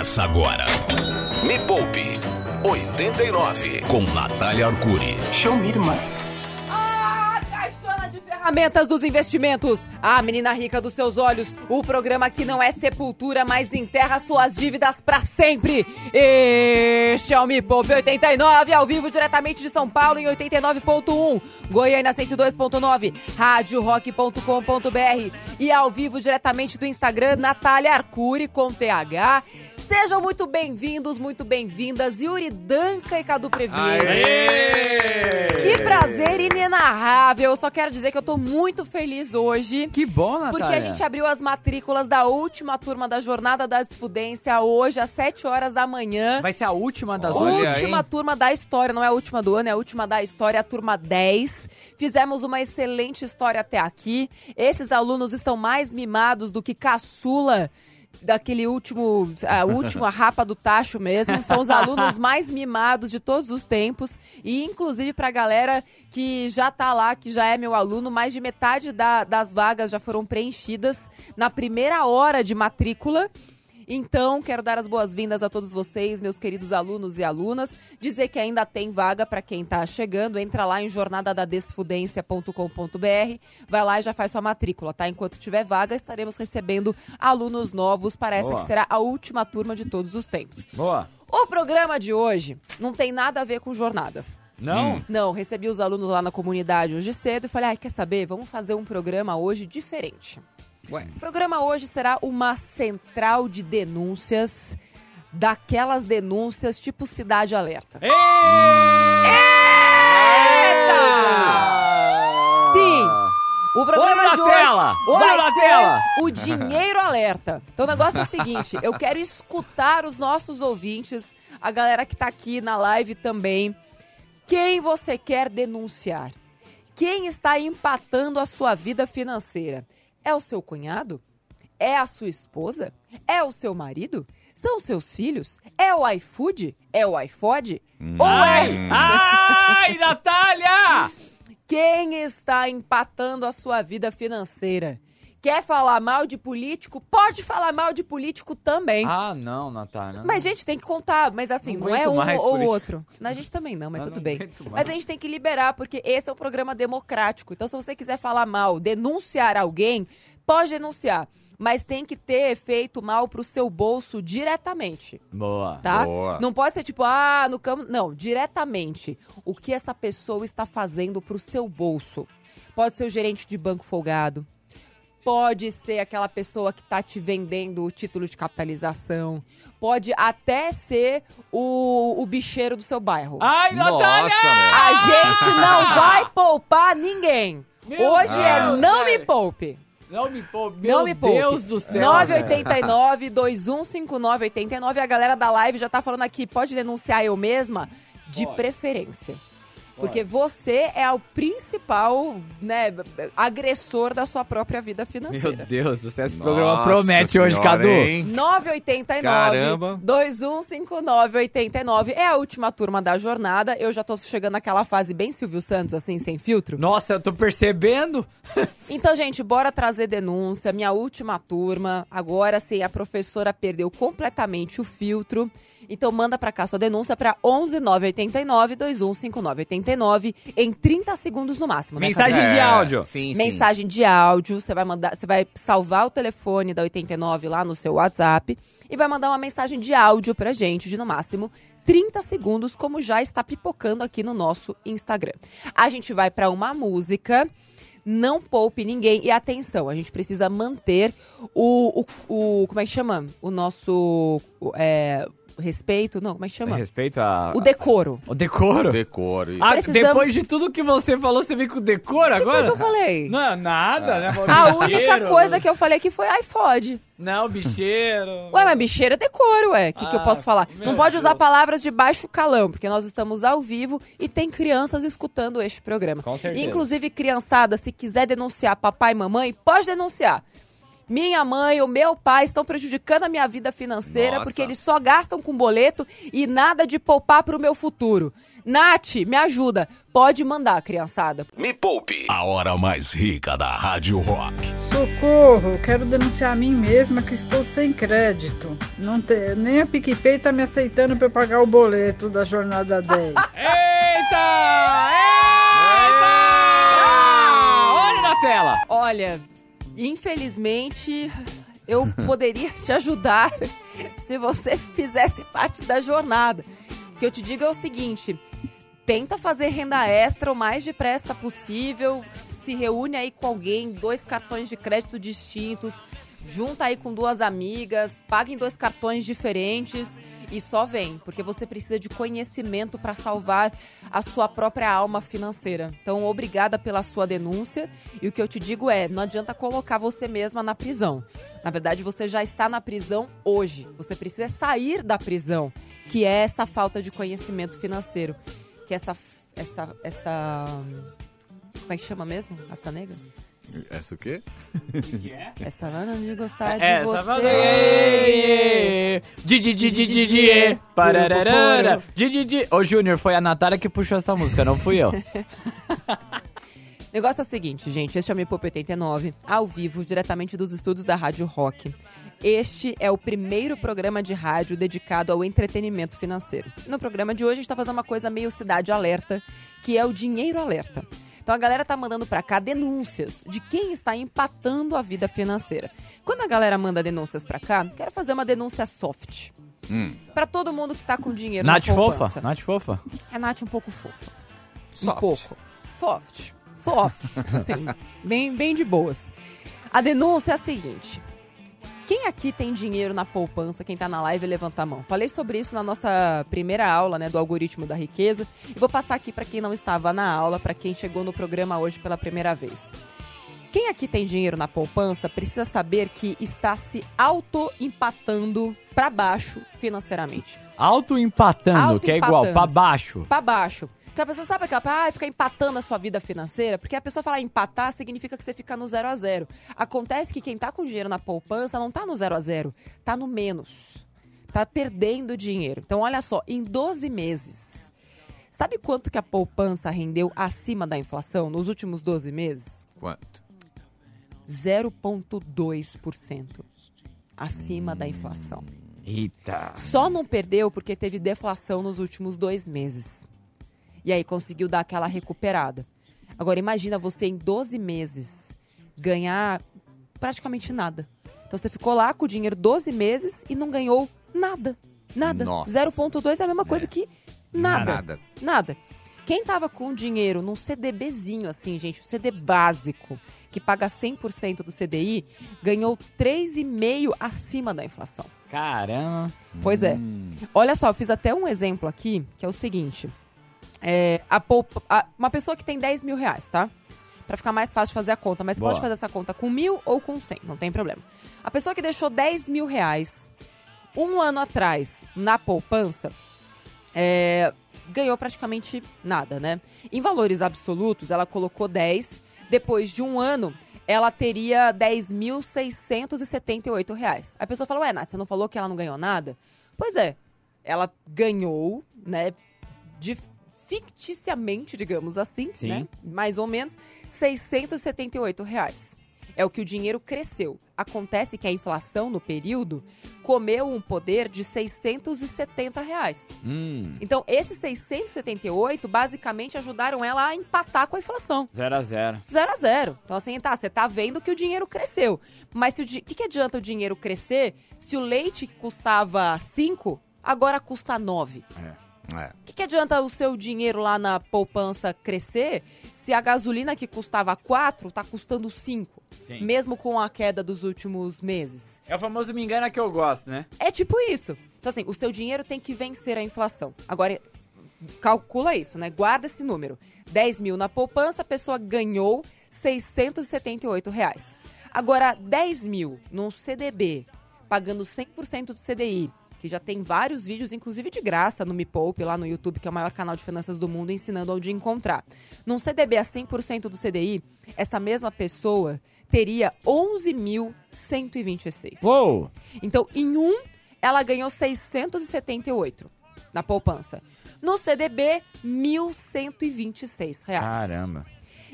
Começa agora. Me Poupe 89 com Natália Arcuri. Show me, irmã. Ah, caixona de ferramentas dos investimentos. A menina rica dos seus olhos. O programa que não é sepultura, mas enterra suas dívidas pra sempre. Este é o Me Poupe 89, ao vivo diretamente de São Paulo em 89.1, Goiânia 102.9, radiorock.com.br e ao vivo diretamente do Instagram Natália Arcuri com TH. Sejam muito bem-vindos, muito bem-vindas, Yuri Danca e Cadu Previer. Que prazer inenarrável. Eu só quero dizer que eu tô muito feliz hoje. Que bom, Natália. Porque a gente abriu as matrículas da última turma da Jornada da Desfudência hoje, às 7 horas da manhã. Vai ser a última das Olha última turma da história, não é a última do ano, é a última da história, a turma 10. Fizemos uma excelente história até aqui. Esses alunos estão mais mimados do que caçula daquele último, a última rapa do tacho mesmo. São os alunos mais mimados de todos os tempos. E, inclusive, pra galera que já tá lá, que já é meu aluno, mais de metade da- das vagas já foram preenchidas na primeira hora de matrícula. Então, quero dar as boas-vindas a todos vocês, meus queridos alunos e alunas. Dizer que ainda tem vaga para quem tá chegando. Entra lá em jornadadadesfudência.com.br. Vai lá e já faz sua matrícula, tá? Enquanto tiver vaga, estaremos recebendo alunos novos para essa Boa. que será a última turma de todos os tempos. Boa. O programa de hoje não tem nada a ver com jornada. Não? Não, recebi os alunos lá na comunidade hoje cedo e falei, ai, quer saber? Vamos fazer um programa hoje diferente. Ué. O programa hoje será uma central de denúncias, daquelas denúncias tipo Cidade Alerta. Ei! Sim! O programa Olho de na hoje tela! Olho vai na ser tela! o Dinheiro Alerta. Então o negócio é o seguinte, eu quero escutar os nossos ouvintes, a galera que tá aqui na live também. Quem você quer denunciar? Quem está empatando a sua vida financeira? É o seu cunhado? É a sua esposa? É o seu marido? São seus filhos? É o iFood? É o iFod? Ou Ai! é Ai, Natália! quem está empatando a sua vida financeira? Quer falar mal de político? Pode falar mal de político também. Ah, não, Natália. Mas, gente, tem que contar. Mas assim, Não não, é um mais ou outro. A gente também não, mas Eu tudo não bem. mais. Mas a gente tem que liberar, porque esse é um programa democrático. Então, se você quiser falar mal, denunciar alguém, pode denunciar. Mas tem que ter feito mal pro seu bolso diretamente Boa. tá? Boa. Não pode ser tipo, ah, no campo. Não, diretamente. O que essa pessoa está fazendo pro seu bolso? Pode ser o gerente de banco folgado. Pode ser aquela pessoa que tá te vendendo o título de capitalização. Pode até ser o, o bicheiro do seu bairro. Ai, Natália! A gente não vai poupar ninguém. Meu Hoje é Deus, não me velho. poupe. Não me poupe. Meu Não me poupe. Deus do céu. 989 215989 A galera da live já tá falando aqui, pode denunciar eu mesma? De Pode. preferência. Porque você é o principal, né, agressor da sua própria vida Meu financeira. Deus do céu, esse Nossa programa promete hoje, senhora, Cadu. hein? 989 Caramba. 215989 É a última turma da jornada. Eu já tô chegando naquela fase bem Silvio Santos, assim, sem filtro. Nossa, eu tô percebendo. Então, gente, bora trazer denúncia. Minha última turma. Agora sim, a professora perdeu completamente o filtro. Então, manda pra cá sua denúncia pra 11 989 215989 em 30 segundos no máximo. né, Mensagem de áudio. É, Sim, sim. Mensagem de áudio, você vai mandar, você vai salvar o telefone da 89 lá no seu WhatsApp e vai mandar uma mensagem de áudio pra gente de no máximo 30 segundos, como já está pipocando aqui no nosso Instagram. A gente vai pra uma música. Não poupe ninguém. E atenção, a gente precisa manter o. o, o- como é que chama? O nosso. é, respeito. Não, como é que chama? Respeito a... O decoro. O decoro. Decoro. isso. Ah, Precisamos- depois de tudo que você falou, você vem com decoro O que foi agora? que eu falei? Não, nada, né? A única coisa que eu falei aqui foi iFod. Não, bicheiro. Ué, mas bicheira é decoro, ué. O que, que eu Ah, posso falar? meu Não pode usar Deus. palavras de baixo calão, porque nós estamos ao vivo e tem crianças escutando este programa. Com certeza. Inclusive, criançada, se quiser denunciar papai e mamãe, pode denunciar. Minha mãe, o meu pai estão prejudicando a minha vida financeira Nossa. porque eles só gastam com boleto e nada de poupar pro meu futuro. Nath, me ajuda. Pode mandar, criançada. Me Poupe, a hora mais rica da Rádio Rock. Socorro, quero denunciar a mim mesma que estou sem crédito. Não te- nem a PicPay tá me aceitando para eu pagar o boleto da jornada 10. Eita! Eita! Olha na tela. Olha, infelizmente, eu poderia te ajudar se você fizesse parte da jornada. O que eu te digo é o seguinte: tenta fazer renda extra o mais depressa possível. Se reúne aí com alguém, dois cartões de crédito distintos, junta aí com duas amigas, paga em dois cartões diferentes e só vem, porque você precisa de conhecimento para salvar a sua própria alma financeira. Então, obrigada pela sua denúncia. E o que eu te digo é, não adianta colocar você mesma na prisão. Na verdade, você já está na prisão hoje. Você precisa sair da prisão, que é essa falta de conhecimento financeiro, que é essa essa essa como é que chama mesmo? Raça negra? Essa o quê? Essa Ana de gostar de Essa você. você. Didi, didi, didi, pararara. Didi, didi. Ô, Júnior, foi a Natália que puxou essa música, não fui eu. O negócio é o seguinte, gente. Este é o Me Poupe 89, ao vivo, diretamente dos estúdios da Rádio Rock. Este é o primeiro programa de rádio dedicado ao entretenimento financeiro. No programa de hoje, a gente tá fazendo uma coisa meio cidade alerta, que é o dinheiro alerta. Então a galera tá mandando pra cá denúncias de quem está empatando a vida financeira. Quando a galera manda denúncias pra cá, quero fazer uma denúncia soft. Pra todo mundo que tá com dinheiro Nath na fofa? Nath fofa? É Nath um pouco fofa. Soft. Um pouco. Soft. Soft. Assim, bem, bem de boas. A denúncia é a seguinte. Quem aqui tem dinheiro na poupança? Quem tá na live, levanta a mão. Falei sobre isso na nossa primeira aula, né, do algoritmo da riqueza. E vou passar aqui para quem não estava na aula, para quem chegou no programa hoje pela primeira vez. Quem aqui tem dinheiro na poupança precisa saber que está se auto-empatando para baixo financeiramente. Auto-empatando, que é igual, pra baixo. Pra baixo. Então a pessoa sabe aquela, ah, fica empatando a sua vida financeira, porque a pessoa falar empatar significa que você fica no zero a zero. Acontece que quem tá com dinheiro na poupança não tá no zero a zero, tá no menos. Tá perdendo dinheiro. Então olha só, em 12 meses, sabe quanto que a poupança rendeu acima da inflação nos últimos 12 meses? Quanto? 0,2% acima da inflação. Eita. Só não perdeu porque teve deflação nos últimos dois meses. E aí conseguiu dar aquela recuperada. Agora imagina você em 12 meses ganhar praticamente nada. Então você ficou lá com o dinheiro 12 meses e não ganhou nada. Nada. Nossa. 0,2 é a mesma coisa que nada. Nada. Nada. Quem tava com dinheiro num CDBzinho assim, gente, um CD básico, que paga 100% do CDI, ganhou 3,5 acima da inflação. Caramba. Pois é. Olha só, eu fiz até um exemplo aqui, que é o seguinte. É, a poupa- a- uma pessoa que tem 10 mil reais, tá? Pra ficar mais fácil de fazer a conta. Mas Boa. pode fazer essa conta com mil ou com 100, não tem problema. A pessoa que deixou 10 mil reais um ano atrás na poupança, é, ganhou praticamente nada, né? Em valores absolutos, ela colocou 10. Depois de um ano, ela teria 10.678 reais. A pessoa falou, ué, Nath, você não falou que ela não ganhou nada? Pois é, ela ganhou, né, de, ficticiamente, digamos assim, Sim. né? Mais ou menos, 678 reais. É o que o dinheiro cresceu. Acontece que a inflação no período comeu um poder de 670 reais. Hum. Então, esses 678 basicamente ajudaram ela a empatar com a inflação. Zero a zero. Zero a zero. Então, assim, tá, você tá vendo que o dinheiro cresceu. Mas o que, que adianta o dinheiro crescer se o leite que custava 5 agora custa 9? É. O que, que adianta o seu dinheiro lá na poupança crescer se a gasolina que custava 4 tá custando 5? Sim. Mesmo com a queda dos últimos meses. É o famoso me engana que eu gosto, né? É tipo isso. Então, assim, o seu dinheiro tem que vencer a inflação. Agora, calcula isso, né? Guarda esse número. 10 mil na poupança, a pessoa ganhou 678 reais. Agora, 10 mil num CDB, pagando 100% do CDI, que já tem vários vídeos, inclusive de graça, no Me Poupe, lá no YouTube, que é o maior canal de finanças do mundo, ensinando onde encontrar. Num CDB a 100% do CDI, essa mesma pessoa teria 11.126. Uou! Então, em um, ela ganhou 678 na poupança. No CDB, 1.126 reais. Caramba.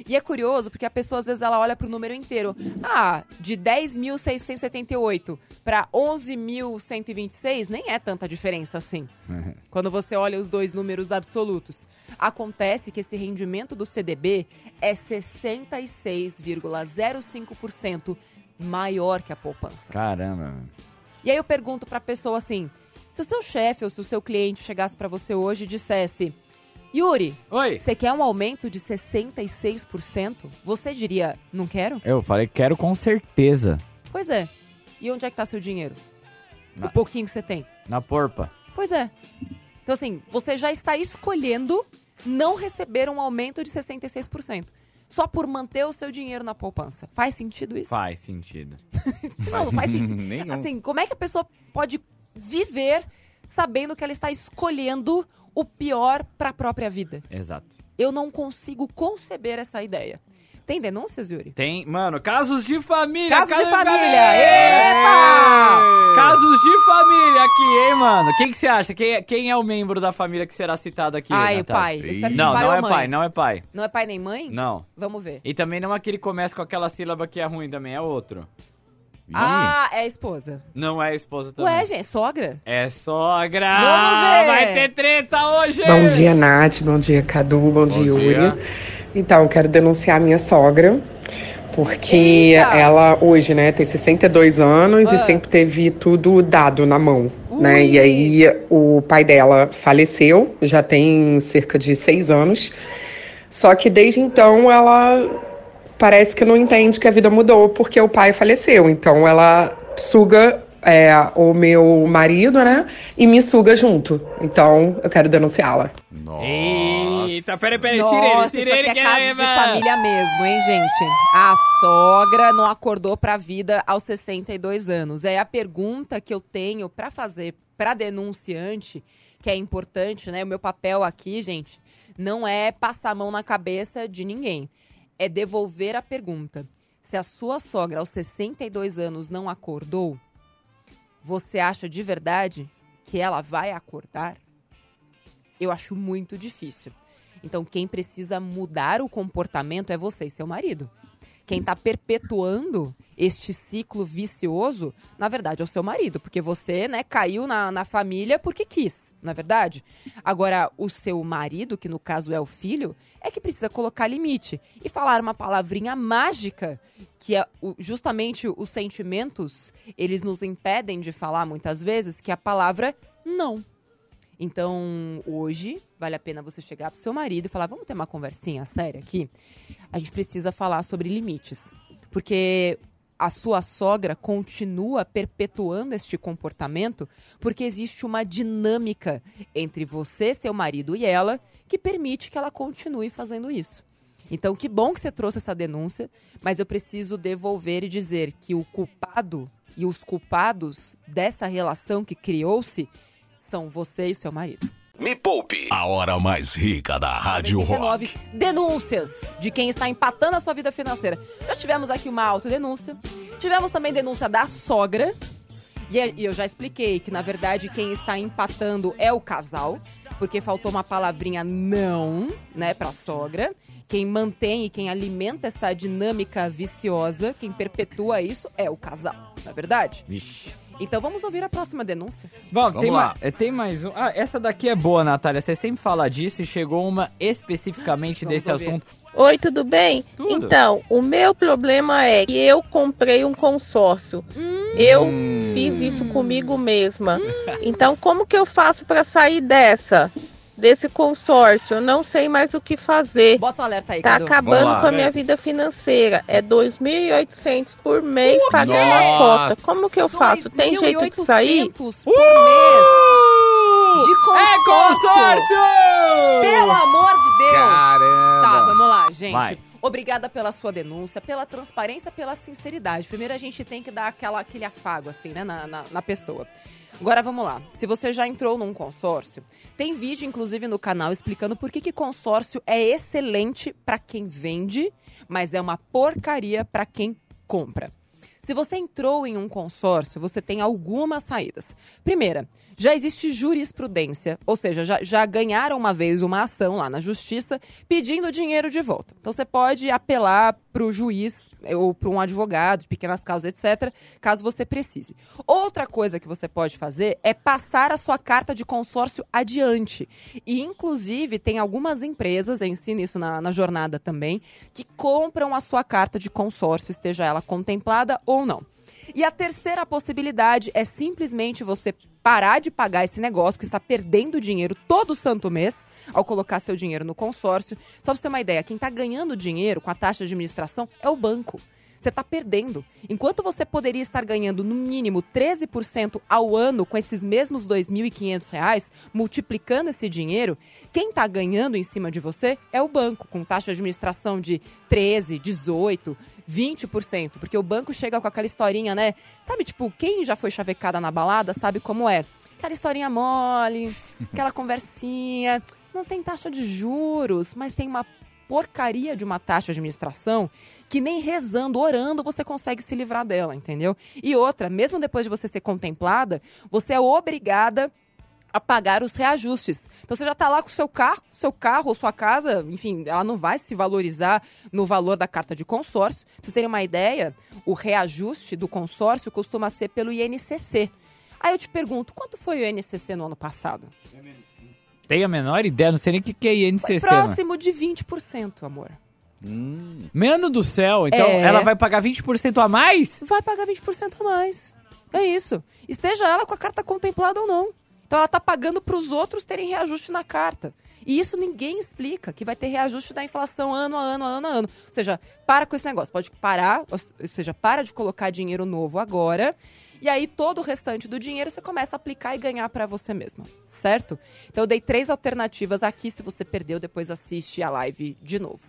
E é curioso porque a pessoa, às vezes, ela olha pro número inteiro. Ah, de 10.678 para 11.126, nem é tanta diferença assim. Quando você olha os dois números absolutos. Acontece que esse rendimento do CDB é 66,05% maior que a poupança. Caramba. E aí eu pergunto pra pessoa assim: se o seu chefe ou se o seu cliente chegasse pra você hoje e dissesse: Yuri, Oi. você quer um aumento de 66%? Você diria: não quero? Eu falei, quero com certeza. Pois é. E onde é que tá seu dinheiro? Na- O pouquinho que você tem. Na porpa. Pois é. Então, assim, você já está escolhendo não receber um aumento de 66%. Só por manter o seu dinheiro na poupança. Faz sentido isso? Faz sentido. Não, não faz sentido. Nenhum. Assim, como é que a pessoa pode viver sabendo que ela está escolhendo o pior para a própria vida? Exato. Eu não consigo conceber essa ideia. Tem denúncias, Yuri? Tem, mano, casos de família. Casos de casos família! Epa! Epa! Casos de família aqui, hein, mano? Quem que você acha? Quem, é- quem é o membro da família que será citado aqui? Ai, o Natália? pai. Espero que Não, pai não é mãe. pai, não é pai. Não é pai nem mãe? Não. Vamos ver. E também não é aquele que começa com aquela sílaba que é ruim também, é outro. Ah, é a esposa. Não é a esposa também. Ué, gente, é sogra? É sogra! Vamos ver! Vai ter treta hoje! Bom dia, Nath. Bom dia, Cadu. Bom, dia, Yuri. dia. Então, eu quero denunciar a minha sogra, porque Eita! ela hoje, né, tem 62 anos Ah. e sempre teve tudo dado na mão, né? Ui. E aí o pai dela faleceu, já tem cerca de seis anos. Só que desde então ela parece que não entende que a vida mudou porque o pai faleceu. Então ela suga é, o meu marido, né? E me suga junto. Então eu quero denunciá-la. Nossa. Eita, peraí, peraí, Nossa, Sirene, isso Sirene, aqui é caso de família mesmo, hein, gente? A sogra não acordou pra vida aos 62 anos. É a pergunta que eu tenho pra fazer pra denunciante, que é importante, né? O meu papel aqui, gente, não é passar a mão na cabeça de ninguém. É devolver a pergunta. Se a sua sogra aos 62 anos não acordou, você acha de verdade que ela vai acordar? Eu acho muito difícil. Então, quem precisa mudar o comportamento é você e seu marido. Quem está perpetuando este ciclo vicioso, na verdade, é o seu marido, porque você, né, caiu na, na família porque quis, na verdade. Agora, o seu marido, que no caso é o filho, é que precisa colocar limite e falar uma palavrinha mágica que é o- justamente os sentimentos, eles nos impedem de falar muitas vezes, que é a palavra não. Então, hoje, vale a pena você chegar pro seu marido e falar: vamos ter uma conversinha séria aqui? A gente precisa falar sobre limites. Porque a sua sogra continua perpetuando este comportamento porque existe uma dinâmica entre você, seu marido e ela que permite que ela continue fazendo isso. Então, que bom que você trouxe essa denúncia, mas eu preciso devolver e dizer que o culpado e os culpados dessa relação que criou-se são você e o seu marido. Me Poupe. A hora mais rica da Rádio 89 Rock. denúncias de quem está empatando a sua vida financeira. Já tivemos aqui uma autodenúncia. Tivemos também denúncia da sogra. E é- e eu já expliquei que, na verdade, quem está empatando é o casal, porque faltou uma palavrinha não, né, pra sogra. Quem mantém e quem alimenta essa dinâmica viciosa, quem perpetua isso é o casal, não é verdade? Vixe. Então vamos ouvir a próxima denúncia. Bom, Vamos tem, lá. ma- eh, tem mais um. Ah, essa daqui é boa, Natália. Você sempre fala disso e chegou uma especificamente Vamos desse ouvir. assunto. Oi, tudo bem? Tudo. Então, o meu problema é que eu comprei um consórcio. Eu fiz isso comigo mesma. Então, como que eu faço para sair dessa? Desse consórcio? Eu não sei mais o que fazer. Bota o alerta aí, Tá Cadu. acabando lá, com a né? minha vida financeira. É 2.800 por mês pagando a Nossa. cota. Como que eu faço? Tem jeito de sair? 2.800 por mês de É consórcio. consórcio! Pelo amor de Deus! Caramba. Tá, vamos lá, gente. Vai. Obrigada pela sua denúncia, pela transparência, pela sinceridade. Primeiro a gente tem que dar aquela, aquele afago, assim, né, na, na, na pessoa. Agora vamos lá. Se você já entrou num consórcio, tem vídeo, inclusive, no canal explicando por que, que consórcio é excelente para quem vende, mas é uma porcaria para quem compra. Se você entrou em um consórcio, você tem algumas saídas. Primeira, já existe jurisprudência, ou seja, já, já ganharam uma vez uma ação lá na justiça pedindo dinheiro de volta. Então você pode apelar para o juiz ou para um advogado de pequenas causas, etc., caso você precise. Outra coisa que você pode fazer é passar a sua carta de consórcio adiante. E, inclusive, tem algumas empresas, eu ensino isso na, na jornada também, que compram a sua carta de consórcio, esteja ela contemplada ou não. E a terceira possibilidade é simplesmente você parar de pagar esse negócio, que está perdendo dinheiro todo santo mês ao colocar seu dinheiro no consórcio. Só para você ter uma ideia, quem está ganhando dinheiro com a taxa de administração é o banco. Você está perdendo. Enquanto você poderia estar ganhando no mínimo 13% ao ano com esses mesmos R$ 2.500, multiplicando esse dinheiro, quem está ganhando em cima de você é o banco, com taxa de administração de 13, 18, 20%, porque o banco chega com aquela historinha, né? Sabe, tipo, quem já foi chavecada na balada sabe como é. Aquela historinha mole, aquela conversinha. Não tem taxa de juros, mas tem uma porcaria de uma taxa de administração que nem rezando, orando, você consegue se livrar dela, entendeu? E outra, mesmo depois de você ser contemplada, você é obrigada a pagar os reajustes. Então você já está lá com o seu carro, seu carro ou sua casa, enfim, ela não vai se valorizar no valor da carta de consórcio. Pra vocês terem uma ideia, o reajuste do consórcio costuma ser pelo INCC. Aí eu te pergunto, quanto foi o INCC no ano passado? Tem a menor ideia, não sei nem o que, que é Foi INCC. próximo de 20%, amor. Mano do céu, então É. ela vai pagar 20% a mais? Vai pagar 20% a mais. É isso. Esteja ela com a carta contemplada ou não. Então ela está pagando para os outros terem reajuste na carta. E isso ninguém explica, que vai ter reajuste da inflação ano a ano, a ano a ano. Ou seja, para com esse negócio. Pode parar, ou seja, para de colocar dinheiro novo agora. E aí todo o restante do dinheiro você começa a aplicar e ganhar para você mesma, certo? Então eu dei três alternativas aqui. Se você perdeu, depois assiste a live de novo.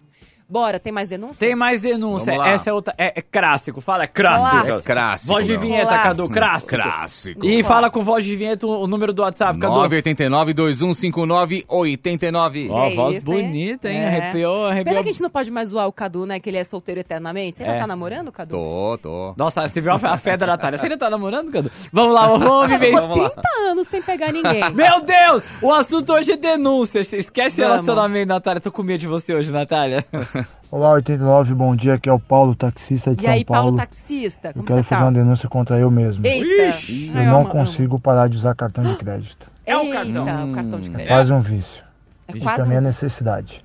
Bora, tem mais denúncia? Tem mais denúncia. Vamos lá. Essa é outra. É, é clássico. Fala, é clássico. Clássico. Clássico. Voz de vinheta, Clássico. Cadu. Clássico. Clássico. E fala com voz de vinheta o número do WhatsApp, Cadu. 989-2159-89. Ó, É voz isso, hein? bonita, hein? É. Arrepiou, arrepiou. Pena que a gente não pode mais zoar o Cadu, né? Que ele é solteiro eternamente. Você ainda É. tá namorando, Cadu? Tô, tô. Nossa, você viu a a fé da Natália. Você ainda tá namorando, Cadu? Vamos lá, vamos viver isso. Ficou 30 anos sem pegar ninguém. Meu Deus! O assunto hoje é denúncia. Esquece Vamos. relacionamento, Natália. Tô com medo de você hoje, Natália. Olá, 89, bom dia, aqui é o Paulo, taxista de E São aí, Paulo Paulo. taxista, Eu como quero você fazer tá? uma denúncia contra eu mesmo. Eita! Ixi, Eu não consigo parar de usar cartão de crédito. É o Eita, cartão. o cartão de crédito. Quase um vício. É E quase também é um... necessidade.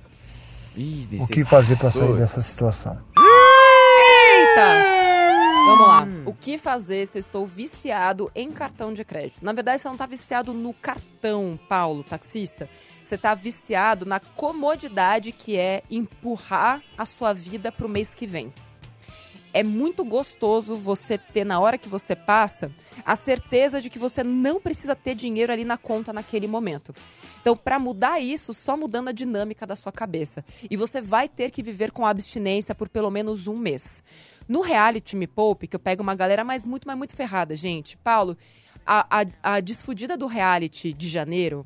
Ih, O que fazer para sair Puts. dessa situação? Eita! Vamos lá. O que fazer se eu estou viciado em cartão de crédito? Na verdade, você não está viciado no cartão, Paulo, taxista. Você está viciado na comodidade que é empurrar a sua vida para o mês que vem. É muito gostoso você ter, na hora que você passa, a certeza de que você não precisa ter dinheiro ali na conta naquele momento. Então, para mudar isso, só mudando a dinâmica da sua cabeça. E você vai ter que viver com abstinência por pelo menos um mês. No reality Me Poupe, que eu pego uma galera mais muito, mas muito ferrada, gente. Paulo, a, a, a desfudida do reality de janeiro,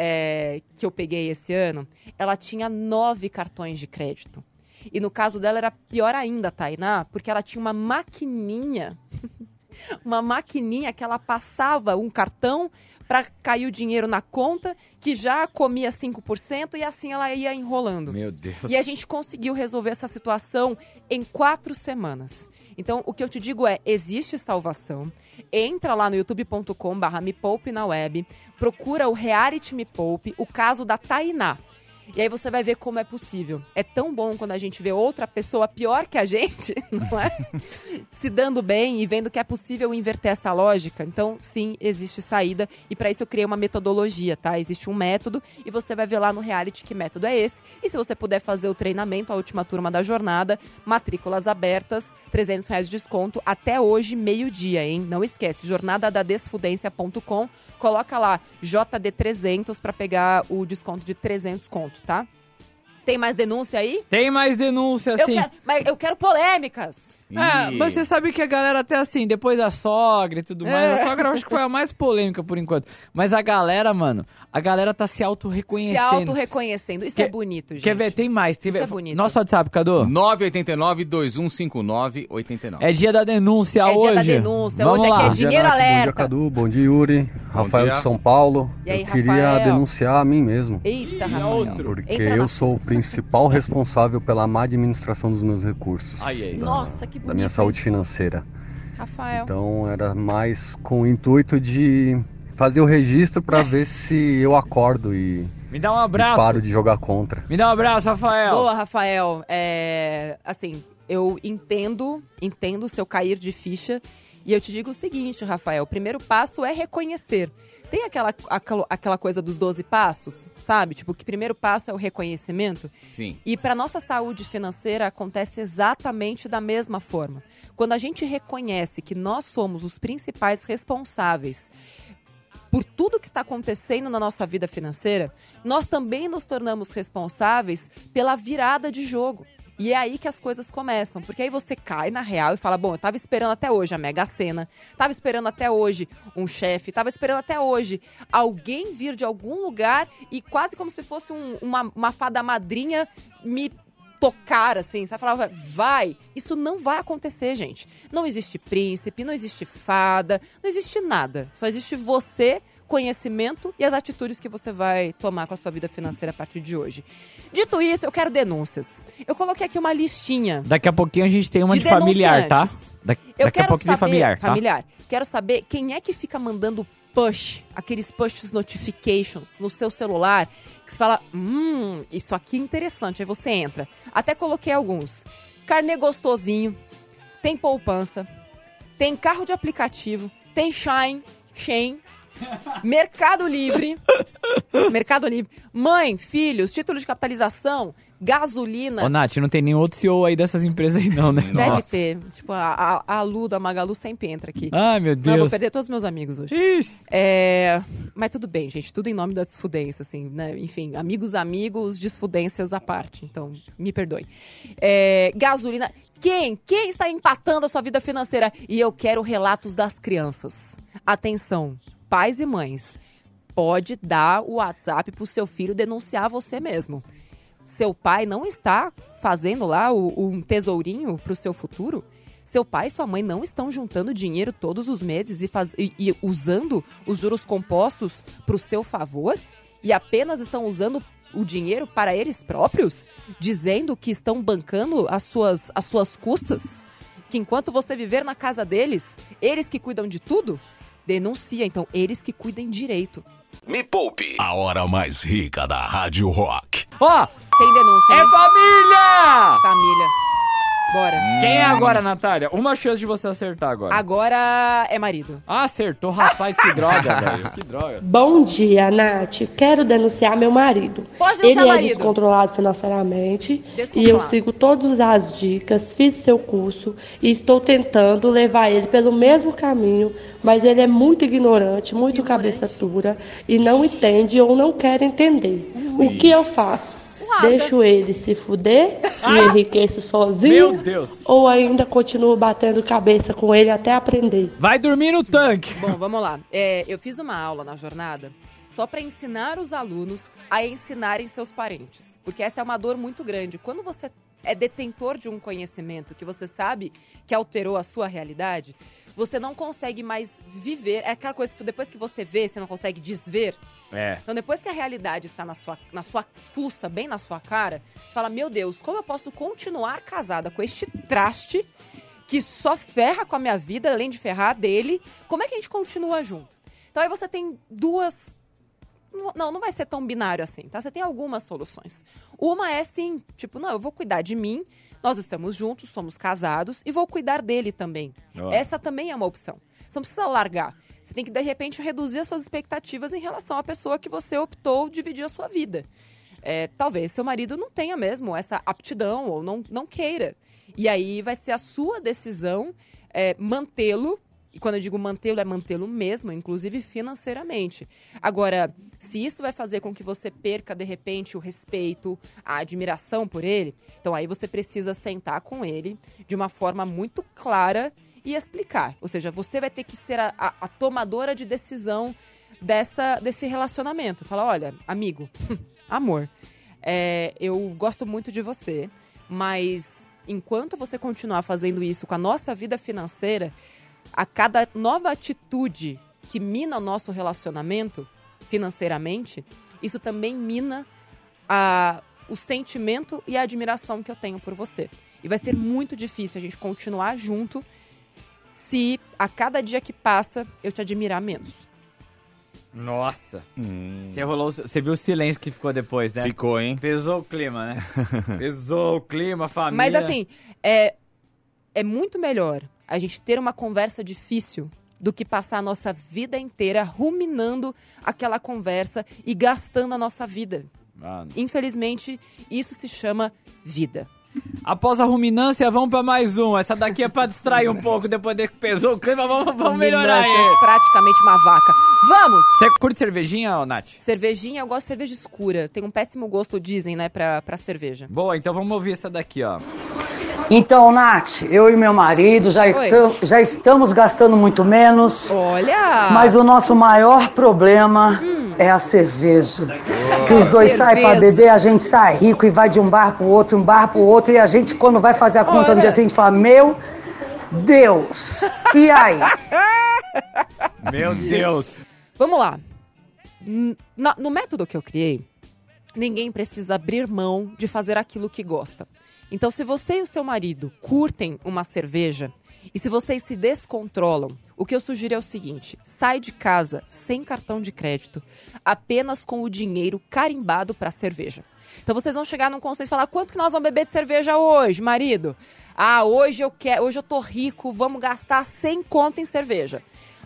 é, que eu peguei esse ano, ela tinha nove cartões de crédito. E no caso dela era pior ainda, Tainá, porque ela tinha uma maquininha. Uma maquininha que ela passava um cartão para cair o dinheiro na conta, que já comia 5% e assim ela ia enrolando. Meu Deus. E a gente conseguiu resolver essa situação em quatro semanas. Então, o que eu te digo é, existe salvação. Entra lá no youtube.com barra Me Poupe na web, procura o Reality Me Poupe, o caso da Tainá. E aí você vai ver como é possível. É tão bom quando a gente vê outra pessoa pior que a gente, não é? Se dando bem e vendo que é possível inverter essa lógica. Então, sim, existe saída. E para isso eu criei uma metodologia, tá? Existe um método e você vai ver lá no reality que método é esse. E se você puder fazer o treinamento, a última turma da jornada, matrículas abertas, 300 reais de desconto até hoje, meio-dia, hein? Não esquece, jornadadadesfudência.com. Coloca lá JD300 para pegar o desconto de 300 conto, tá? Tem mais denúncia aí? Tem mais denúncia, Eu assim. quero, mas eu quero polêmicas. É, mas você sabe que a galera até assim, depois da sogra e tudo mais, É. a sogra eu acho que foi a mais polêmica por enquanto. Mas a galera, mano, a galera tá se Se auto-reconhecendo. auto-reconhecendo. Isso Quer- é bonito, gente. Quer ver? Tem mais. Tem Isso ver- é bonito. Nosso WhatsApp, Cadu? 989-2159-89. É dia da denúncia É hoje. dia da denúncia. Vamos Hoje aqui lá. é Bom dia, dinheiro Nath. Bom dia, alerta. Cadu. Bom dia, Yuri. Rafael dia. de São Paulo. E aí, eu queria Rafael? denunciar a mim mesmo. Eita, E Rafael. outro? Porque Entra eu na- sou o principal responsável pela má administração dos meus recursos. Ai, ai. Nossa, que bonito. Da minha saúde isso. financeira. Rafael. Então era mais com o intuito de fazer o registro pra ver se eu acordo e, Me dá um e abraço. paro de jogar contra. Me dá um abraço, Rafael. Boa, Rafael. É, assim, eu entendo, entendo o seu cair de ficha. E eu te digo o seguinte, Rafael: o primeiro passo é reconhecer. Tem aquela, aquela, coisa dos 12 passos, sabe? Tipo, que o primeiro passo é o reconhecimento. Sim. E para nossa saúde financeira acontece exatamente da mesma forma. Quando a gente reconhece que nós somos os principais responsáveis por tudo que está acontecendo na nossa vida financeira, nós também nos tornamos responsáveis pela virada de jogo. E é aí que as coisas começam, porque aí você cai na real e fala: bom, eu tava esperando até hoje a Mega Sena, tava esperando até hoje um chefe, tava esperando até hoje alguém vir de algum lugar e quase como se fosse um- uma, uma fada madrinha me tocar, assim, sabe? Falava, vai. Isso não vai acontecer, gente. Não existe príncipe, não existe fada, não existe nada. Só existe você, conhecimento e as atitudes que você vai tomar com a sua vida financeira a partir de hoje. Dito isso, eu quero denúncias. Eu coloquei aqui uma listinha. Daqui a pouquinho a gente tem uma de, De familiar, tá? Da- Eu daqui a quero pouco saber, de familiar, tá? familiar, quero saber quem é que fica mandando push, aqueles push notifications no seu celular, que você fala, hum, isso aqui é interessante, aí você entra. Até coloquei alguns. Carnê gostosinho, tem poupança, tem carro de aplicativo, tem Shine, Shein, Mercado Livre, Mercado Livre, mãe, filhos, título de capitalização, gasolina, Ô, Nath, não tem nenhum outro CEO aí dessas empresas aí não, né? Deve Nossa. ter. Tipo, a, a, a Lu da Magalu sempre entra aqui. Ai, meu Não, eu vou Deus. perder todos os meus amigos hoje. Ixi. É, Mas tudo bem, gente. Tudo em nome da desfudência, assim, né? Enfim, amigos, amigos, desfudências à parte. Então, me perdoem. É, Gasolina. Quem? Quem está empatando a sua vida financeira? E eu quero relatos das crianças. Atenção, pais e mães. Pode dar o WhatsApp pro seu filho denunciar você mesmo. Seu pai não está fazendo lá o, um tesourinho pro seu futuro? Seu pai e sua mãe não estão juntando dinheiro todos os meses e, faz- e- usando os juros compostos pro seu favor? E apenas estão usando o dinheiro para eles próprios? Dizendo que estão bancando as suas, as suas custas? Que enquanto você viver na casa deles, eles que cuidam de tudo? Denuncia, então, eles que cuidem direito. Me Poupe, a hora mais rica da Rádio Rock. Ó, Tem denúncia, é né? família! Família. Bora. Quem é agora, Natália? Uma chance de você acertar agora. Agora é marido. Ah, acertou, rapaz, que droga, velho. Que droga. Bom dia, Nath. Quero denunciar meu marido. Pode Ele denunciar é marido. descontrolado financeiramente e eu sigo todas as dicas, fiz seu curso e estou tentando levar ele pelo mesmo caminho, mas ele é muito ignorante, muito cabeça dura e não entende ou não quer entender. O que eu faço? Deixo ele se fuder e enriqueço sozinho? Meu Deus. Ou ainda continuo batendo cabeça com ele até aprender? Vai dormir no tanque. Bom, vamos lá. É, eu fiz uma aula na jornada só para ensinar os alunos a ensinarem seus parentes. Porque essa é uma dor muito grande. Quando você é detentor de um conhecimento que você sabe que alterou a sua realidade, você não consegue mais viver. É aquela coisa que depois que você vê, você não consegue desver. É. Então, depois que a realidade está na sua, na sua fuça, bem na sua cara, você fala: Meu Deus, como eu posso continuar casada com este traste que só ferra com a minha vida, além de ferrar a dele? Como é que a gente continua junto? Então, aí você tem duas. Não, não vai ser tão binário assim, tá? Você tem algumas soluções. Uma é sim, tipo, não, eu vou cuidar de mim, nós estamos juntos, somos casados e vou cuidar dele também. Ó. Essa também é uma opção. Você não precisa largar. Você tem que, de repente, reduzir as suas expectativas em relação à pessoa que você optou dividir a sua vida. É, talvez seu marido não tenha mesmo essa aptidão ou não, não queira. E aí vai ser a sua decisão é, mantê-lo E quando eu digo mantê-lo, é mantê-lo mesmo, inclusive financeiramente. Agora, se isso vai fazer com que você perca, de repente, o respeito, a admiração por ele, então aí você precisa sentar com ele de uma forma muito clara e explicar. Ou seja, você vai ter que ser a, a- a tomadora de decisão dessa, desse relacionamento. Falar, olha, amigo, amor, é, eu gosto muito de você, mas enquanto você continuar fazendo isso com a nossa vida financeira, a cada nova atitude que mina o nosso relacionamento financeiramente, isso também mina a- o sentimento e a admiração que eu tenho por você. E vai ser muito difícil a gente continuar junto se a cada dia que passa eu te admirar menos. Nossa. Você rolou, você viu o silêncio que ficou depois, né? Ficou, hein? Pesou o clima, né? Pesou o clima, família. Mas assim, é, é muito melhor a gente ter uma conversa difícil do que passar a nossa vida inteira ruminando aquela conversa e gastando a nossa vida. Mano. Infelizmente, isso se chama vida. Após a ruminância, vamos pra mais um. Essa daqui é pra distrair um pouco depois de que pesou o clima. Vamos, vamos melhorar Ruminância aí. é praticamente uma vaca. Vamos! Você curte cervejinha, Nath? Cervejinha, eu gosto de cerveja escura. Tem um péssimo gosto, dizem, né, pra, pra cerveja. Boa, então vamos ouvir essa daqui, ó. Então, Nath, eu e meu marido já, estam- já estamos gastando muito menos. Olha! Mas o nosso maior problema é a cerveja. Que os dois saem pra Cerveja. beber, a gente sai rico e vai de um bar pro outro, um bar pro outro, e a gente, quando vai fazer a conta no dia seguinte, fala: Meu Deus! E aí? Meu Deus. Vamos lá. No método que eu criei, ninguém precisa abrir mão de fazer aquilo que gosta. Então, se você e o seu marido curtem uma cerveja e se vocês se descontrolam, o que eu sugiro é o seguinte: sai de casa sem cartão de crédito, apenas com o dinheiro carimbado para cerveja. Então vocês vão chegar num consenso e falar: quanto que nós vamos beber de cerveja hoje, marido? Ah, hoje eu quero, hoje eu tô rico, vamos gastar 100 conto em cerveja.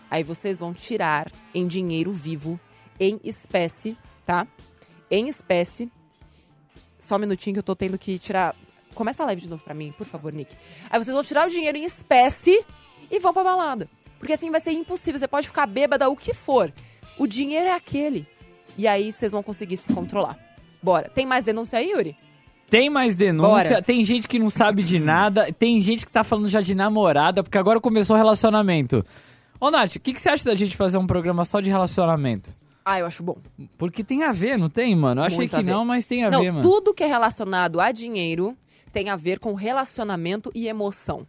Aí vocês vão tirar em dinheiro vivo, em espécie, tá? Em espécie. Só um minutinho que eu tô tendo que tirar. Começa a live de novo pra mim, por favor, Nick. Aí vocês vão tirar o dinheiro em espécie e vão pra balada. Porque assim vai ser impossível. Você pode ficar bêbada o que for. O dinheiro é aquele. E aí vocês vão conseguir se controlar. Bora. Tem mais denúncia aí, Yuri? Tem mais denúncia, Bora. tem gente que não sabe de nada, tem gente que tá falando já de namorada, porque agora começou o relacionamento. Ô, Nath, o que, que você acha da gente fazer um programa só de relacionamento? Ah, eu acho bom. Porque tem a ver, não tem, mano? Eu achei Muito que não, mas tem a não, ver, mano. tudo que é relacionado a dinheiro tem a ver com relacionamento e emoção.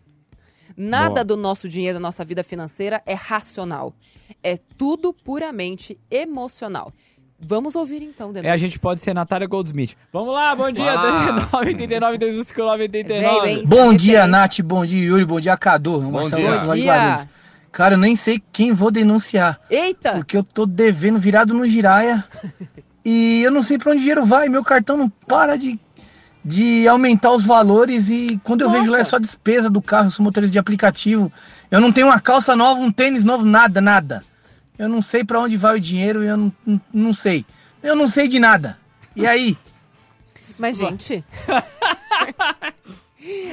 Nada Boa. do nosso dinheiro, da nossa vida financeira é racional. É tudo puramente emocional. Vamos ouvir então, É, a gente pode ser Natália Goldsmith. Vamos lá, bom dia, Ah. 989 259 Veio, 89. hein? Bom dia. Nath. Bom dia, Yuri. Bom dia, Cadu. Bom Marcelo dia. Bom dia. Cara, eu nem sei quem vou denunciar. Eita! Porque eu tô devendo virado no giraia. e eu não sei pra onde o dinheiro vai. Meu cartão não para de, de aumentar os valores. E quando eu vejo lá é Nossa. só despesa do carro. Eu sou motorista de aplicativo. Eu não tenho uma calça nova, um tênis novo, nada, nada. Eu não sei pra onde vai o dinheiro e eu não, não, não sei. Eu não sei de nada. E aí? Mas, gente,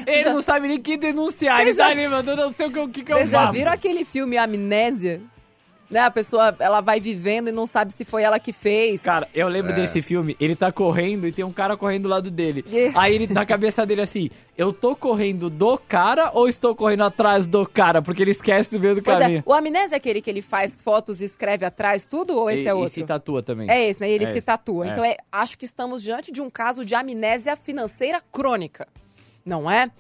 Ele não sabe nem quem denunciar, ele já- tá ali, mano, eu não sei o que, o que, que eu vocês já viram aquele filme Amnésia? Né? A pessoa, ela vai vivendo e não sabe se foi ela que fez. Cara, eu lembro desse filme, ele tá correndo e tem um cara correndo do lado dele. É. Aí ele, na cabeça dele assim, eu tô correndo do cara ou estou correndo atrás do cara? Porque ele esquece do meio do Pois caminho. é, o Amnésia é aquele que ele faz fotos e escreve atrás tudo ou esse e, é E outro? se tatua também. É esse, né? E ele É se esse. tatua. É. Então, é, acho que estamos diante de um caso de amnésia financeira crônica, não é?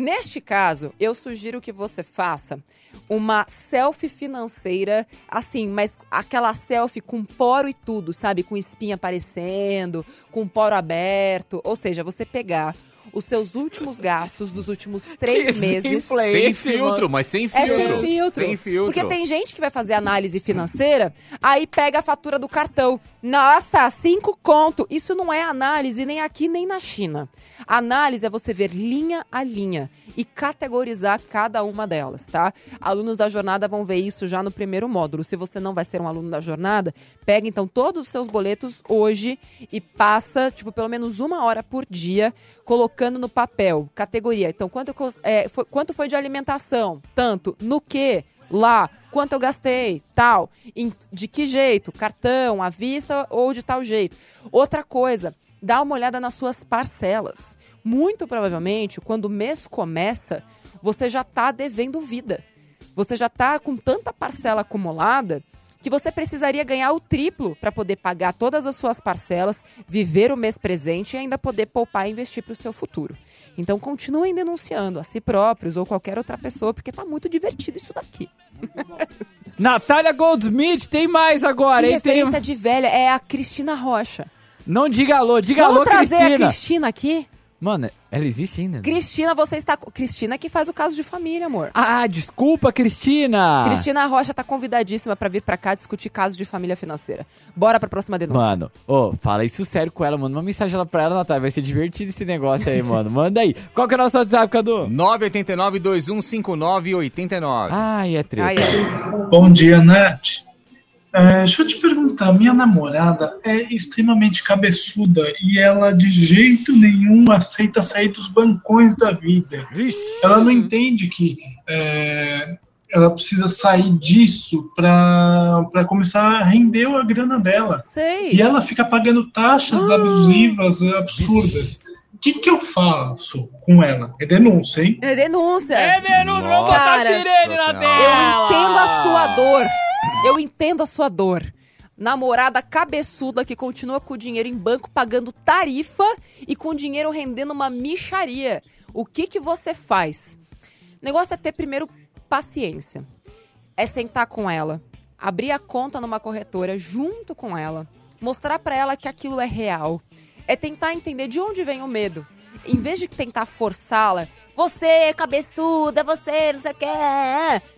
Neste caso, eu sugiro que você faça uma selfie financeira, assim, mas aquela selfie com poro e tudo, sabe? Com espinha aparecendo, com poro aberto. Ou seja, você pegar os seus últimos gastos dos últimos três Que meses. é Sem filtro, mas sem É filtro. sem filtro. Sem filtro. Porque tem gente que vai fazer análise financeira, aí pega a fatura do cartão. Nossa, cinco conto. Isso não é análise nem aqui nem na China. Análise é você ver linha a linha e categorizar cada uma delas, tá? Alunos da jornada vão ver isso já no primeiro módulo. Se você não vai ser um aluno da jornada, pega então todos os seus boletos hoje e passa, tipo, pelo menos uma hora por dia colocando no papel, categoria. Então, quanto, é, foi, quanto foi de alimentação? Tanto. No que? lá quanto eu gastei, tal, em- de que jeito, cartão, à vista ou de tal jeito. Outra coisa, dá uma olhada nas suas parcelas. Muito provavelmente, quando o mês começa, você já está devendo vida. Você já está com tanta parcela acumulada que você precisaria ganhar o triplo para poder pagar todas as suas parcelas, viver o mês presente e ainda poder poupar e investir para o seu futuro. Então continuem denunciando a si próprios ou qualquer outra pessoa, porque tá muito divertido isso daqui. Natália Goldsmith, tem mais agora, que hein? Tem... referência de velha é a Cristina Rocha. Não diga alô, diga Vamos alô, trazer Cristina. a Cristina aqui? Mano, ela existe ainda? Cristina, você está. Cristina que faz o caso de família, amor. Ah, desculpa, Cristina. Cristina Rocha tá convidadíssima pra vir pra cá discutir casos de família financeira. Bora pra próxima denúncia. Mano, ô, fala isso sério com ela, mano. Uma mensagem lá pra ela, Natália. Vai ser divertido esse negócio aí, mano. Manda aí. Qual que é o nosso WhatsApp, Cadu? 989-2159-89. Ai, é treta. Ai, é. Bom dia, Nath. É, deixa eu te perguntar, minha namorada é extremamente cabeçuda e ela de jeito nenhum aceita sair dos bancões da vida. Ela não entende que é, ela precisa sair disso para começar a render a grana dela. Sei. E ela fica pagando taxas abusivas, absurdas. O que, que eu faço com ela? É denúncia, hein? É denúncia. É denúncia, vamos botar sirene na Eu tela. entendo a sua dor. Eu entendo a sua dor. Namorada cabeçuda que continua com o dinheiro em banco pagando tarifa e com o dinheiro rendendo uma micharia. O que que você faz? O negócio é ter primeiro paciência. É sentar com ela, abrir a conta numa corretora junto com ela, mostrar pra ela que aquilo é real. É tentar entender de onde vem o medo. Em vez de tentar forçá-la, você, cabeçuda, você, não sei o que.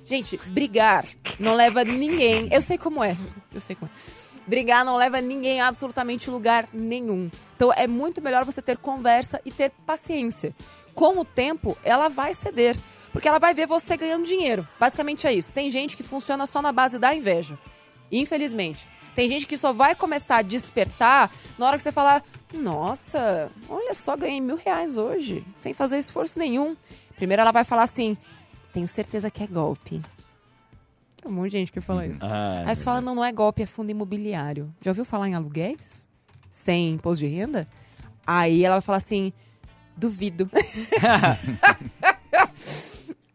Gente, brigar não leva ninguém. Eu sei como é. Eu sei como é. Brigar não leva ninguém a absolutamente lugar nenhum. Então é muito melhor você ter conversa e ter paciência. Com o tempo, ela vai ceder. Porque ela vai ver você ganhando dinheiro. Basicamente é isso. Tem gente que funciona só na base da inveja. Infelizmente. Tem gente que só vai começar a despertar na hora que você falar: Nossa, olha só, ganhei mil reais hoje, sem fazer esforço nenhum. Primeiro ela vai falar assim: Tenho certeza que é golpe. Tem um monte de gente que fala isso. Ai, Aí você fala: Não, não é golpe, é fundo imobiliário. Já ouviu falar em aluguéis? Sem imposto de renda? Aí ela vai falar assim: Duvido.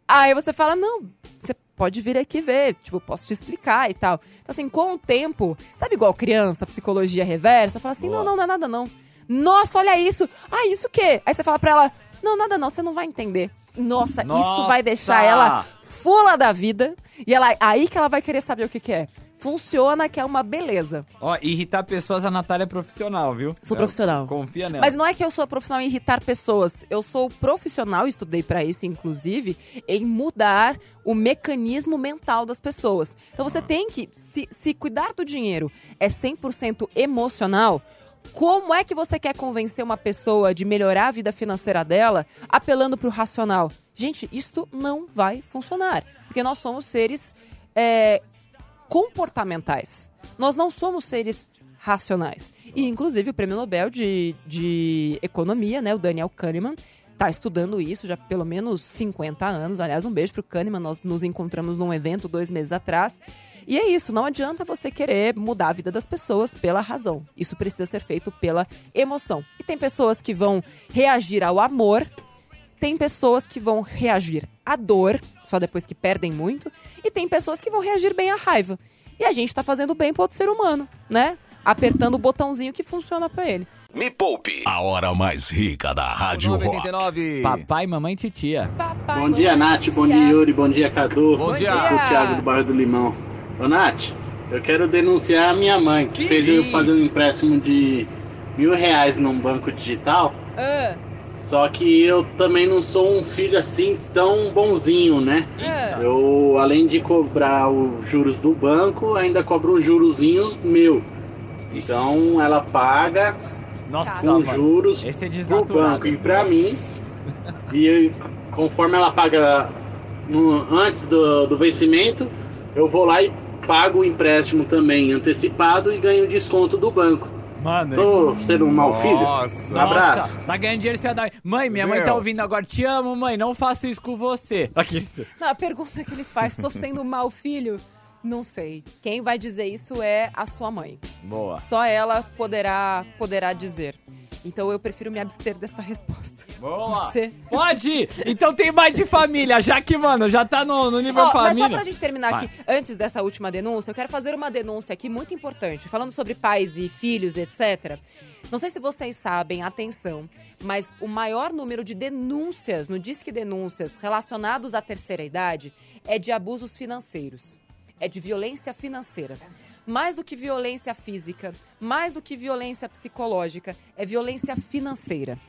Aí você fala, não, você pode vir aqui ver, tipo, posso te explicar e tal. Então, assim, com o tempo, sabe igual criança, psicologia reversa, fala assim, não, não, não é nada não. Nossa, olha isso. Ah, isso o quê? Aí você fala pra ela, não, nada não, você não vai entender. Nossa, isso Nossa! vai deixar ela fula da vida. E ela, aí que ela vai querer saber o que que é. Funciona, que é uma beleza. Ó, irritar pessoas, a Natália é profissional, viu? Sou profissional. Confia nela. Mas não é que eu sou profissional em irritar pessoas. Eu sou profissional, estudei pra isso, inclusive, em mudar o mecanismo mental das pessoas. Então você tem que, se, se cuidar do dinheiro é 100% emocional, como é que você quer convencer uma pessoa de melhorar a vida financeira dela apelando pro racional? Gente, isto não vai funcionar. Porque nós somos seres é, comportamentais. Nós não somos seres racionais. E, inclusive, o prêmio Nobel de, de Economia, né, o Daniel Kahneman, está estudando isso já há pelo menos 50 anos. Aliás, um beijo pro Kahneman, nós nos encontramos num evento dois meses atrás. E é isso, não adianta você querer mudar a vida das pessoas pela razão. Isso precisa ser feito pela emoção. E tem pessoas que vão reagir ao amor, tem pessoas que vão reagir à dor, só depois que perdem muito, e tem pessoas que vão reagir bem à raiva. E a gente tá fazendo bem pro outro ser humano, né? Apertando o botãozinho que funciona pra ele. Me Poupe, a hora mais rica da Rádio Rock. 99. Papai, mamãe e titia. Bom dia, Nath. Bom dia, Yuri. Bom dia, Cadu. Bom dia. Eu sou o Thiago do bairro do Limão. Ô, Nath, eu quero denunciar a minha mãe, que fez eu fazer um empréstimo de mil reais num banco digital. Ah, Só que eu também não sou um filho assim tão bonzinho, né? ah. Eu, além de cobrar os juros do banco, ainda cobro uns jurozinhos meu. Então ela paga Nossa, com mano. juros Esse é pro banco e pra mim. E eu- conforme ela paga no- antes do, do vencimento, eu vou lá e pago o empréstimo também antecipado e ganho desconto do banco. Mano, Tô sendo um mau filho? Nossa. Um abraço. Nossa, tá ganhando dinheiro sem dar. Mãe, minha mãe Meu. tá ouvindo agora. Te amo, mãe. Não faço isso com você. Aqui. Não, a pergunta que ele faz, tô sendo um mau filho? Não sei. Quem vai dizer isso é a sua mãe. Boa. Só ela poderá, poderá dizer. Então eu prefiro me abster desta resposta. Boa. Pode ser? Pode! Então tem mais de família, já que, mano, já tá no, no nível mas família. só pra gente terminar Vai. aqui, antes dessa última denúncia, eu quero fazer uma denúncia aqui muito importante, falando sobre pais e filhos, etc. Não sei se vocês sabem, atenção, mas o maior número de denúncias no Disque Denúncias relacionados à terceira idade é de abusos financeiros. É de violência financeira. Mais do que violência física, mais do que violência psicológica, é violência financeira.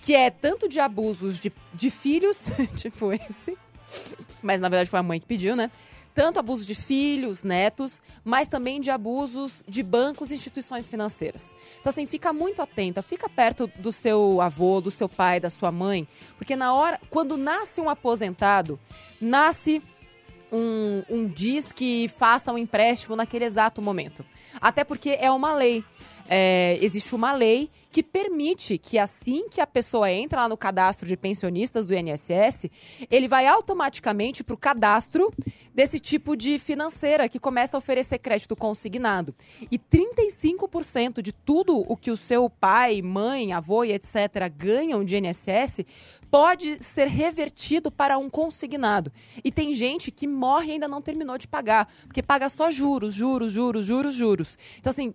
Que é tanto de abusos de, de filhos, tipo esse, mas na verdade foi a mãe que pediu, né? Tanto abuso de filhos, netos, mas também de abusos de bancos e instituições financeiras. Então, assim, fica muito atenta, fica perto do seu avô, do seu pai, da sua mãe, porque na hora, quando nasce um aposentado, nasce um, um que faça um empréstimo naquele exato momento. Até porque é uma lei. É, existe uma lei que permite que assim que a pessoa entra lá no cadastro de pensionistas do INSS, ele vai automaticamente para o cadastro desse tipo de financeira que começa a oferecer crédito consignado. E 35% de tudo o que o seu pai, mãe, avô e etc. ganham de INSS pode ser revertido para um consignado. E tem gente que morre e ainda não terminou de pagar, porque paga só juros, juros, juros, juros, juros. Então, assim,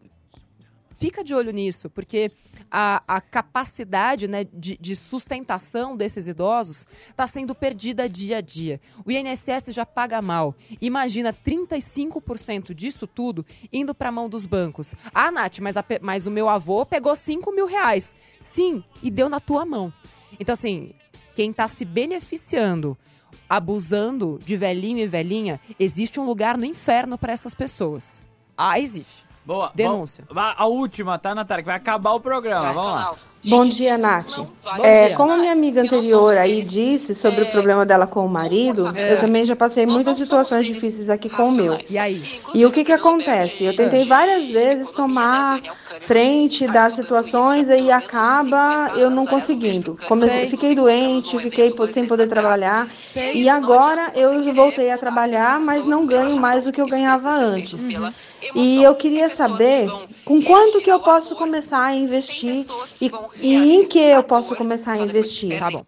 fica de olho nisso, porque a, a capacidade né, de, de sustentação desses idosos está sendo perdida dia a dia. O INSS já paga mal. Imagina 35% disso tudo indo para a mão dos bancos. Ah, Nath, mas, a mas o meu avô pegou 5 mil reais. Sim, e deu na tua mão. Então, assim, quem está se beneficiando, abusando de velhinho e velhinha, existe um lugar no inferno para essas pessoas. Ah, existe. Boa. Denúncia. Bom, a última, tá, Natália? Que vai acabar o programa. Vamos lá. Bom dia, Nath. Bom É, dia. como a minha amiga anterior aí disse sobre o problema dela com o marido, eu também já passei muitas situações difíceis aqui com o meu. E aí? E o que que acontece? Eu tentei várias vezes tomar frente das situações e acaba eu não conseguindo. Comecei, fiquei doente, fiquei sem poder trabalhar e agora eu voltei a trabalhar, mas não ganho mais do que eu ganhava antes. E eu queria saber com quanto que eu posso começar a investir e, e em que eu posso começar a investir. Tá bom.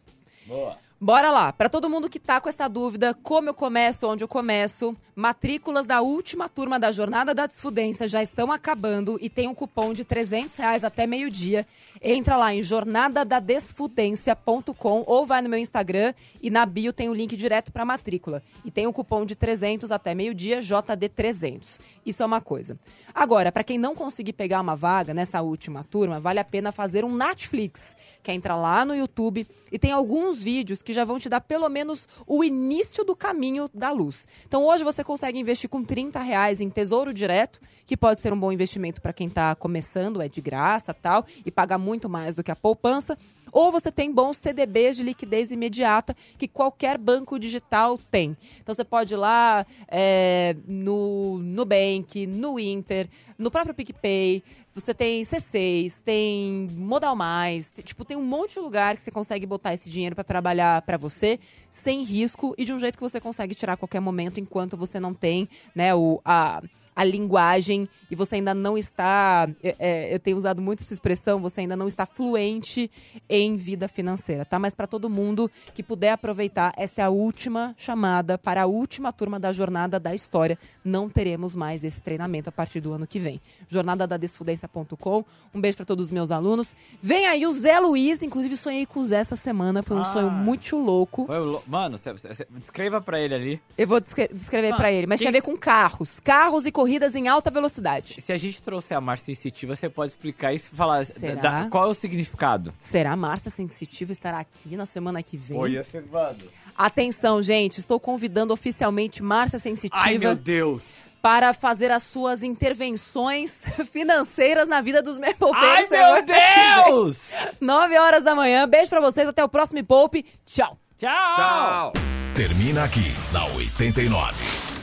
Bora lá. Para todo mundo que tá com essa dúvida, como eu começo, onde eu começo, matrículas da última turma da Jornada da Desfudência já estão acabando e tem um cupom de 300 reais até meio-dia. Entra lá em jornadadadesfudência.com ou vai no meu Instagram e na bio tem o link direto para matrícula. E tem um cupom de 300 até meio-dia, JD300. Isso é uma coisa. Agora, para quem não conseguir pegar uma vaga nessa última turma, vale a pena fazer um Netflix, que é entrar lá no YouTube e tem alguns vídeos que já vão te dar pelo menos o início do caminho da luz. Então hoje você consegue investir com 30 reais em tesouro direto, que pode ser um bom investimento para quem está começando, é de graça tal, e paga muito mais do que a poupança. Ou você tem bons CDBs de liquidez imediata que qualquer banco digital tem. Então você pode ir lá é, no Nubank, no Inter, no próprio PicPay. Você tem C6, tem Modal Mais, tem- tipo, tem um monte de lugar que você consegue botar esse dinheiro para trabalhar para você sem risco e de um jeito que você consegue tirar a qualquer momento enquanto você não tem, né, o, a, a linguagem e você ainda não está. é, é, eu tenho usado muito essa expressão, você ainda não está fluente em vida financeira, tá? Mas para todo mundo que puder aproveitar, essa é a última chamada para a última turma da Jornada da História. Não teremos mais esse treinamento a partir do ano que vem. Jornadadadesfudência.com. Um beijo para todos os meus alunos. Vem aí o Zé Luiz, inclusive sonhei com o Zé essa semana, foi um Ah. sonho muito louco. Foi Mano, cê- cê- cê- descreva pra ele ali. Eu vou descre- descrever pra ele, mas tinha a ver com carros. Carros e corridas em alta velocidade. Se a gente trouxer a Márcia Sensitiva, você pode explicar isso e falar Será? da- qual é o significado. Será Márcia Sensitiva estará aqui na semana que vem? ser mano. Atenção, gente, estou convidando oficialmente Márcia Sensitiva Ai, meu Deus. para fazer as suas intervenções financeiras na vida dos meus Ai, meu. Deus! 9 horas da manhã. Beijo pra vocês, até o próximo Me Poupe. Tchau. Tchau. Tchau. Termina aqui, na 89.